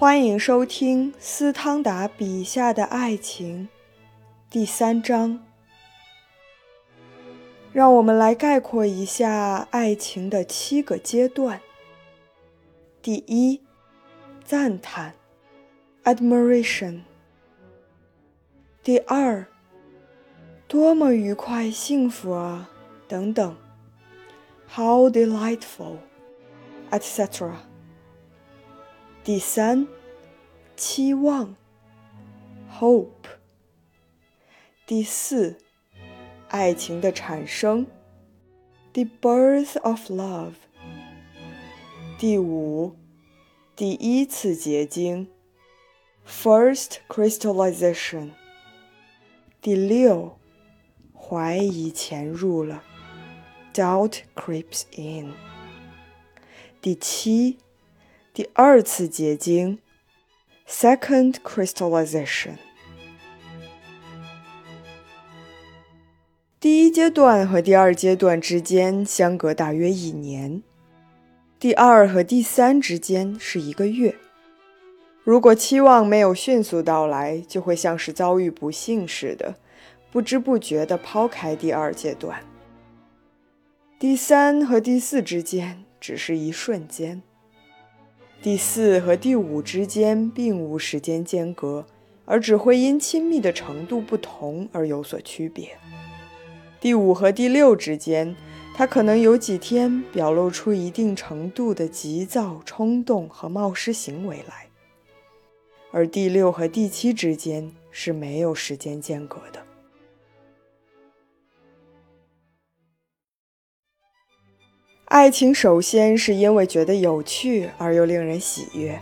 欢迎收听斯汤达笔下的爱情第三章。让我们来概括一下爱情的七个阶段。第一，赞叹 （admiration）。第二，多么愉快、幸福啊！等等，How delightful，etc. 第三，期望，hope。第四，爱情的产生，the birth of love。第五，第一次结晶，first crystallization。第六，怀疑潜入了，doubt creeps in。第七。 第二次结晶，second crystallization。第一阶段和第二阶段之间相隔大约一年，第二和第三之间是一个月。如果期望没有迅速到来，就会像是遭遇不幸似的，不知不觉地抛开第二阶段。第三和第四之间只是一瞬间。第四和第五之间并无时间间隔，而只会因亲密的程度不同而有所区别。第五和第六之间，他可能有几天表露出一定程度的急躁、冲动和冒失行为来，而第六和第七之间是没有时间间隔的。爱情首先是因为觉得有趣而又令人喜悦。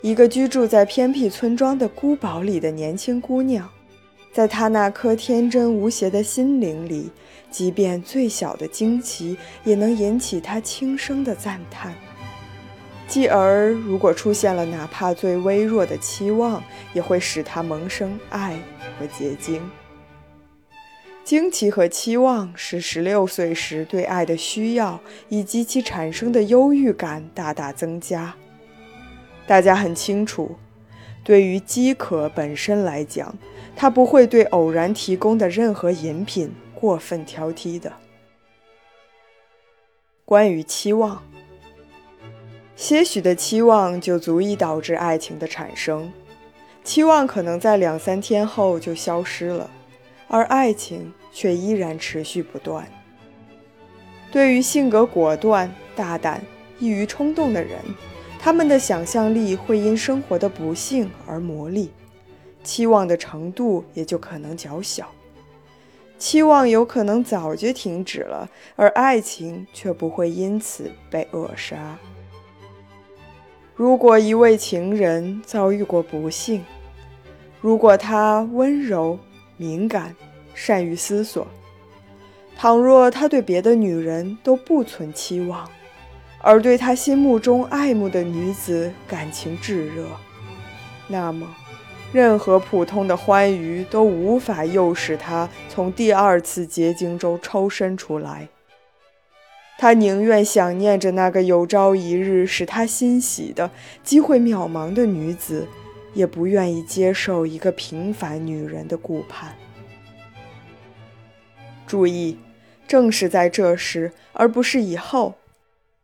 一个居住在偏僻村庄的孤堡里的年轻姑娘，在她那颗天真无邪的心灵里，即便最小的惊奇也能引起她轻声的赞叹。继而，如果出现了哪怕最微弱的期望，也会使她萌生爱和结晶。惊奇和期望使十六岁时对爱的需要以及其产生的忧郁感大大增加。大家很清楚，对于饥渴本身来讲，他不会对偶然提供的任何饮品过分挑剔的。关于期望，些许的期望就足以导致爱情的产生，期望可能在两三天后就消失了。而爱情却依然持续不断。对于性格果断、大胆、易于冲动的人，他们的想象力会因生活的不幸而磨砺，期望的程度也就可能较小。期望有可能早就停止了，而爱情却不会因此被扼杀。如果一位情人遭遇过不幸，如果他温柔，敏感，善于思索。倘若他对别的女人都不存期望，而对他心目中爱慕的女子感情炙热，那么，任何普通的欢愉都无法诱使他从第二次结晶中抽身出来。他宁愿想念着那个有朝一日使他欣喜的机会渺茫的女子。也不愿意接受一个平凡女人的顾盼。注意，正是在这时，而不是以后，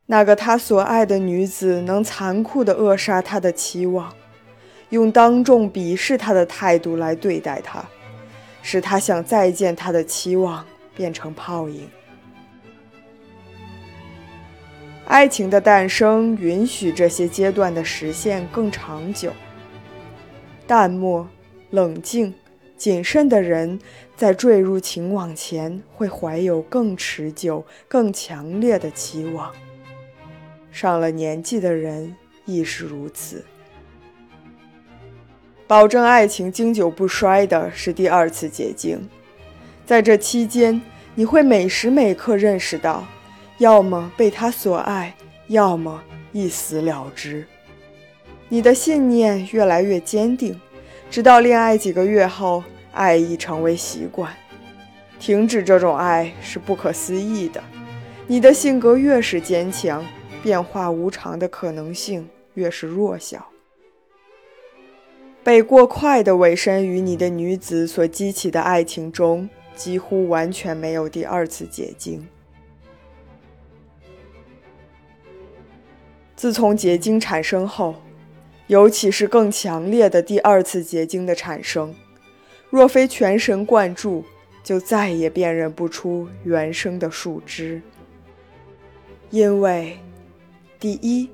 那个他所爱的女子能残酷地扼杀他的期望，用当众鄙视他的态度来对待他，使他想再见他的期望变成泡影。爱情的诞生允许这些阶段的实现更长久。淡漠、冷静、谨慎的人，在坠入情网前，会怀有更持久、更强烈的期望。上了年纪的人亦是如此。保证爱情经久不衰的是第二次结晶，在这期间，你会每时每刻认识到，要么被他所爱，要么一死了之。你的信念越来越坚定，直到恋爱几个月后，爱已成为习惯。停止这种爱是不可思议的。你的性格越是坚强，变化无常的可能性越是弱小。被过快的委身于你的女子所激起的爱情中，几乎完全没有第二次结晶。自从结晶产生后，尤其是更强烈的第二次结晶的产生，若非全神贯注，就再也辨认不出原生的树枝。因为，第一，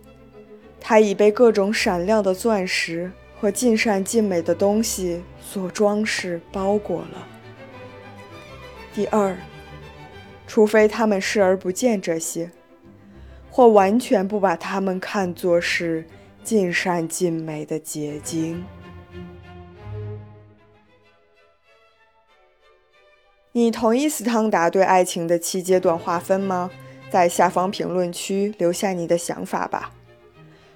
它已被各种闪亮的钻石。和尽善尽美的东西所装饰包裹了。第二，除非他们视而不见这些，或完全不把它们看作是尽善尽美的结晶。你同意斯汤达对爱情的七阶段划分吗？在下方评论区留下你的想法吧。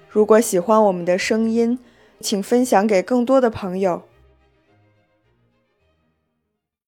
如果喜欢我们的声音，请分享给更多的朋友。